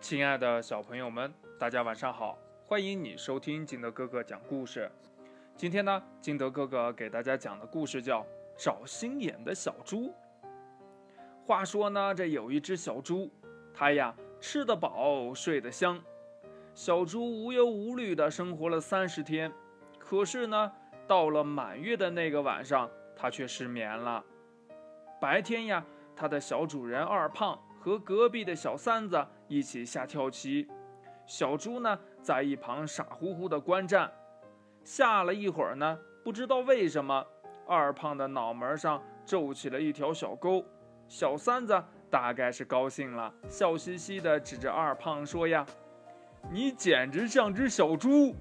亲爱的小朋友们，大家晚上好！欢迎你收听金德哥哥讲故事。今天呢，金德哥哥给大家讲的故事叫《找心眼的小猪》。话说呢，这有一只小猪，它呀吃得饱，睡得香。小猪无忧无虑地生活了三十天，可是呢，到了满月的那个晚上，它却失眠了。白天呀，它的小主人二胖。和隔壁的小三子一起下跳棋，小猪呢在一旁傻乎乎的观战。下了一会儿呢，不知道为什么，二胖的脑门上皱起了一条小沟。小三子大概是高兴了，笑嘻嘻的指着二胖说：“呀，你简直像只小猪！”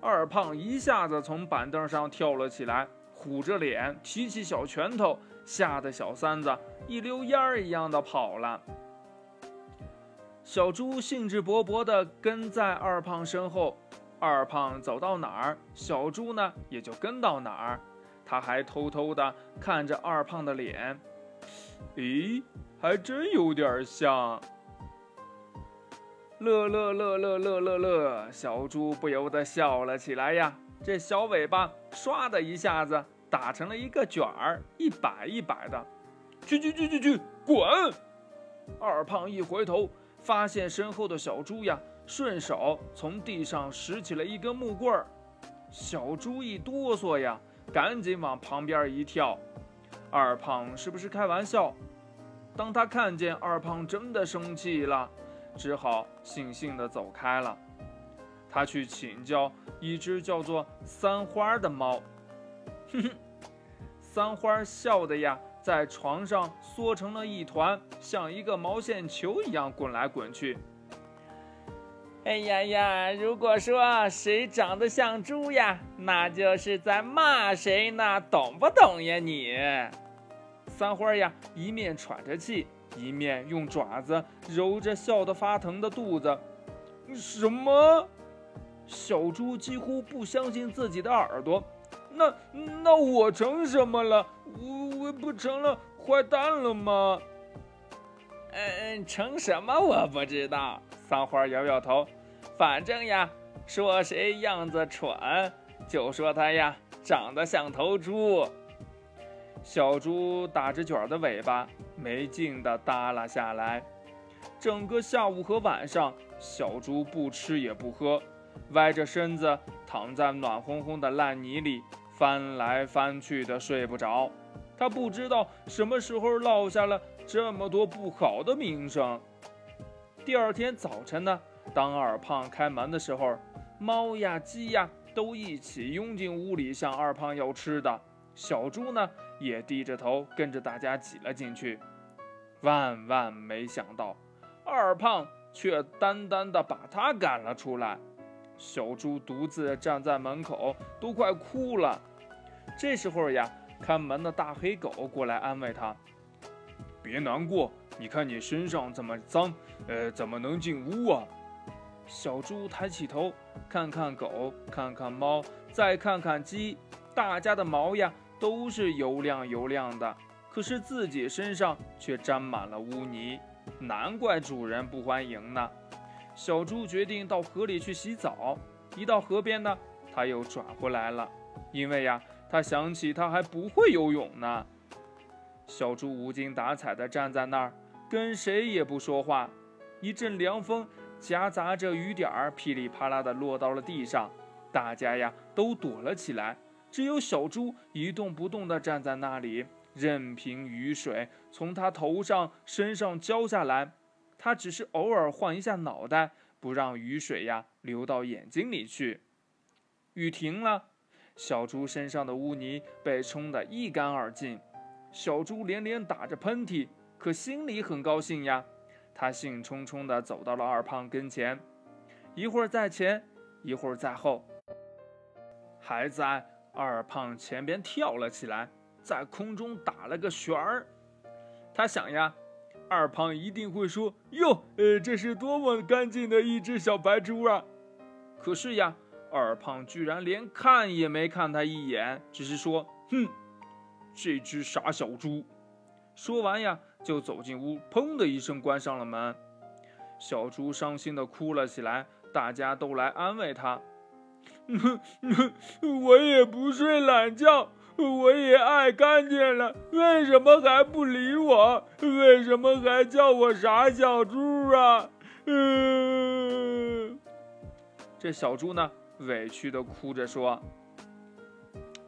二胖一下子从板凳上跳了起来，虎着脸，提起小拳头。吓得小三子一溜烟儿一样的跑了。小猪兴致勃勃地跟在二胖身后，二胖走到哪儿，小猪呢也就跟到哪儿。他还偷偷地看着二胖的脸，咦，还真有点像。乐乐乐乐乐乐乐，小猪不由得笑了起来呀，这小尾巴唰的一下子。打成了一个卷儿，一摆一摆的，去去去去去，滚！二胖一回头，发现身后的小猪呀，顺手从地上拾起了一根木棍儿。小猪一哆嗦呀，赶紧往旁边一跳。二胖是不是开玩笑？当他看见二胖真的生气了，只好悻悻地走开了。他去请教一只叫做三花的猫。哼哼，三花笑的呀，在床上缩成了一团，像一个毛线球一样滚来滚去。哎呀呀，如果说谁长得像猪呀，那就是在骂谁呢？懂不懂呀你？三花呀，一面喘着气，一面用爪子揉着笑得发疼的肚子。什么？小猪几乎不相信自己的耳朵。那那我成什么了？我我不成了坏蛋了吗？嗯，成什么我不知道。三花摇摇头，反正呀，说谁样子蠢，就说他呀长得像头猪。小猪打着卷的尾巴，没劲地耷拉下来。整个下午和晚上，小猪不吃也不喝，歪着身子躺在暖烘烘的烂泥里。翻来翻去的睡不着，他不知道什么时候落下了这么多不好的名声。第二天早晨呢，当二胖开门的时候，猫呀鸡呀都一起拥进屋里向二胖要吃的。小猪呢也低着头跟着大家挤了进去。万万没想到，二胖却单单的把他赶了出来。小猪独自站在门口，都快哭了。这时候呀，看门的大黑狗过来安慰他：“别难过，你看你身上这么脏，呃，怎么能进屋啊？”小猪抬起头，看看狗，看看猫，再看看鸡，大家的毛呀都是油亮油亮的，可是自己身上却沾满了污泥，难怪主人不欢迎呢。小猪决定到河里去洗澡，一到河边呢，他又转回来了，因为呀。他想起他还不会游泳呢。小猪无精打采地站在那儿，跟谁也不说话。一阵凉风夹杂着雨点儿，噼里啪啦地落到了地上，大家呀都躲了起来。只有小猪一动不动地站在那里，任凭雨水从他头上、身上浇下来。他只是偶尔晃一下脑袋，不让雨水呀流到眼睛里去。雨停了。小猪身上的污泥被冲得一干二净，小猪连连打着喷嚏，可心里很高兴呀。他兴冲冲地走到了二胖跟前，一会儿在前，一会儿在后，还在二胖前边跳了起来，在空中打了个旋儿。他想呀，二胖一定会说：“哟，呃，这是多么干净的一只小白猪啊！”可是呀。二胖居然连看也没看他一眼，只是说：“哼，这只傻小猪。”说完呀，就走进屋，砰的一声关上了门。小猪伤心地哭了起来，大家都来安慰他。我也不睡懒觉，我也爱干净了，为什么还不理我？为什么还叫我傻小猪啊？嗯，这小猪呢，委屈的哭着说：“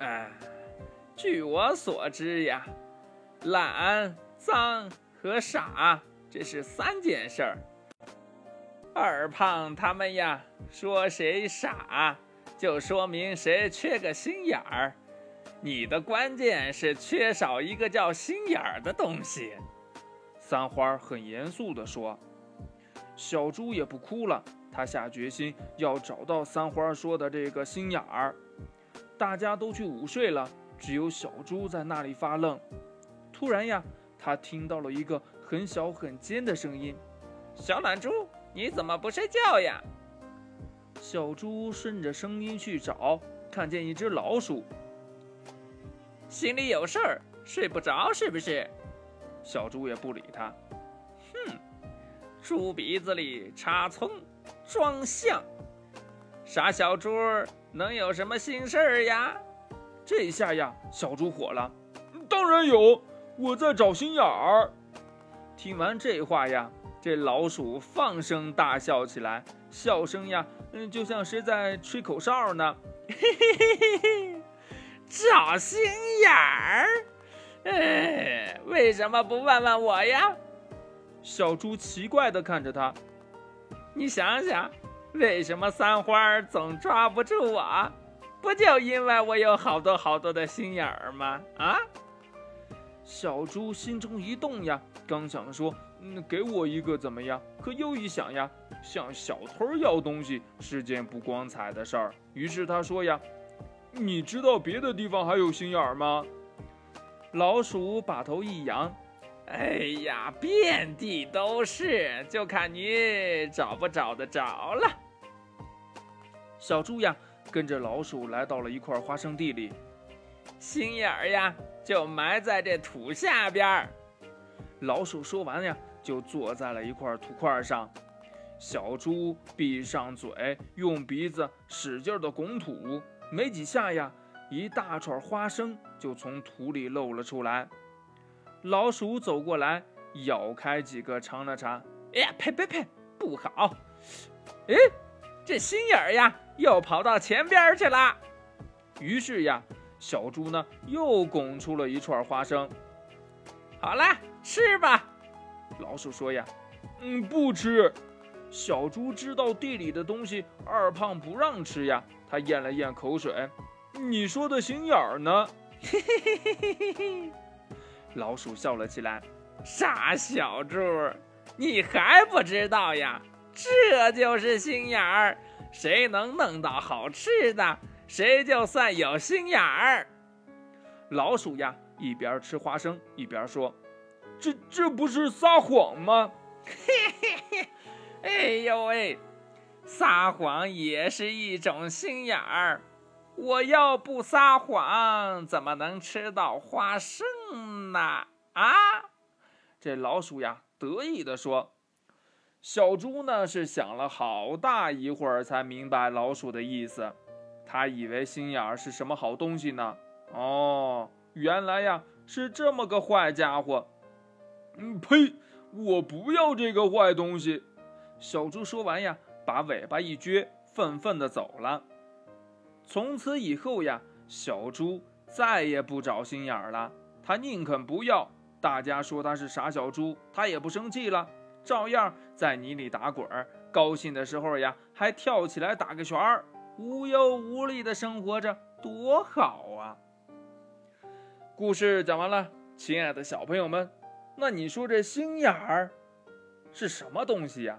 哎，据我所知呀，懒、脏和傻，这是三件事儿。二胖他们呀，说谁傻。”就说明谁缺个心眼儿，你的关键是缺少一个叫心眼儿的东西。三花很严肃地说。小猪也不哭了，他下决心要找到三花说的这个心眼儿。大家都去午睡了，只有小猪在那里发愣。突然呀，他听到了一个很小很尖的声音：“小懒猪，你怎么不睡觉呀？”小猪顺着声音去找，看见一只老鼠。心里有事儿，睡不着是不是？小猪也不理他。哼，猪鼻子里插葱，装象。傻小猪能有什么心事儿呀？这下呀，小猪火了。当然有，我在找心眼儿。听完这话呀，这老鼠放声大笑起来，笑声呀。嗯，就像是在吹口哨呢。嘿嘿嘿嘿嘿，小心眼儿？哎，为什么不问问我呀？小猪奇怪地看着他。你想想，为什么三花总抓不住我？不就因为我有好多好多的心眼儿吗？啊？小猪心中一动呀，刚想说。嗯，给我一个怎么样？可又一想呀，向小偷要东西是件不光彩的事儿。于是他说呀：“你知道别的地方还有心眼儿吗？”老鼠把头一扬：“哎呀，遍地都是，就看你找不找得着了。”小猪呀，跟着老鼠来到了一块花生地里，心眼儿呀，就埋在这土下边儿。老鼠说完呀。就坐在了一块土块上，小猪闭上嘴，用鼻子使劲的拱土，没几下呀，一大串花生就从土里露了出来。老鼠走过来，咬开几个尝了尝，哎呀，呸呸呸，不好！哎，这心眼儿呀，又跑到前边去了。于是呀，小猪呢又拱出了一串花生。好了，吃吧。老鼠说呀：“嗯，不吃。”小猪知道地里的东西二胖不让吃呀，他咽了咽口水：“你说的心眼儿呢？”嘿嘿嘿嘿嘿嘿嘿。老鼠笑了起来：“傻小猪，你还不知道呀？这就是心眼儿。谁能弄到好吃的，谁就算有心眼儿。”老鼠呀，一边吃花生一边说。这这不是撒谎吗？嘿嘿嘿，哎呦喂，撒谎也是一种心眼儿。我要不撒谎，怎么能吃到花生呢？啊！这老鼠呀，得意地说。小猪呢，是想了好大一会儿才明白老鼠的意思。他以为心眼儿是什么好东西呢？哦，原来呀，是这么个坏家伙。嗯，呸！我不要这个坏东西。小猪说完呀，把尾巴一撅，愤愤地走了。从此以后呀，小猪再也不找心眼儿了。他宁肯不要，大家说他是傻小猪，他也不生气了，照样在泥里打滚儿。高兴的时候呀，还跳起来打个旋儿，无忧无虑的生活着，多好啊！故事讲完了，亲爱的小朋友们。那你说这心眼儿是什么东西呀？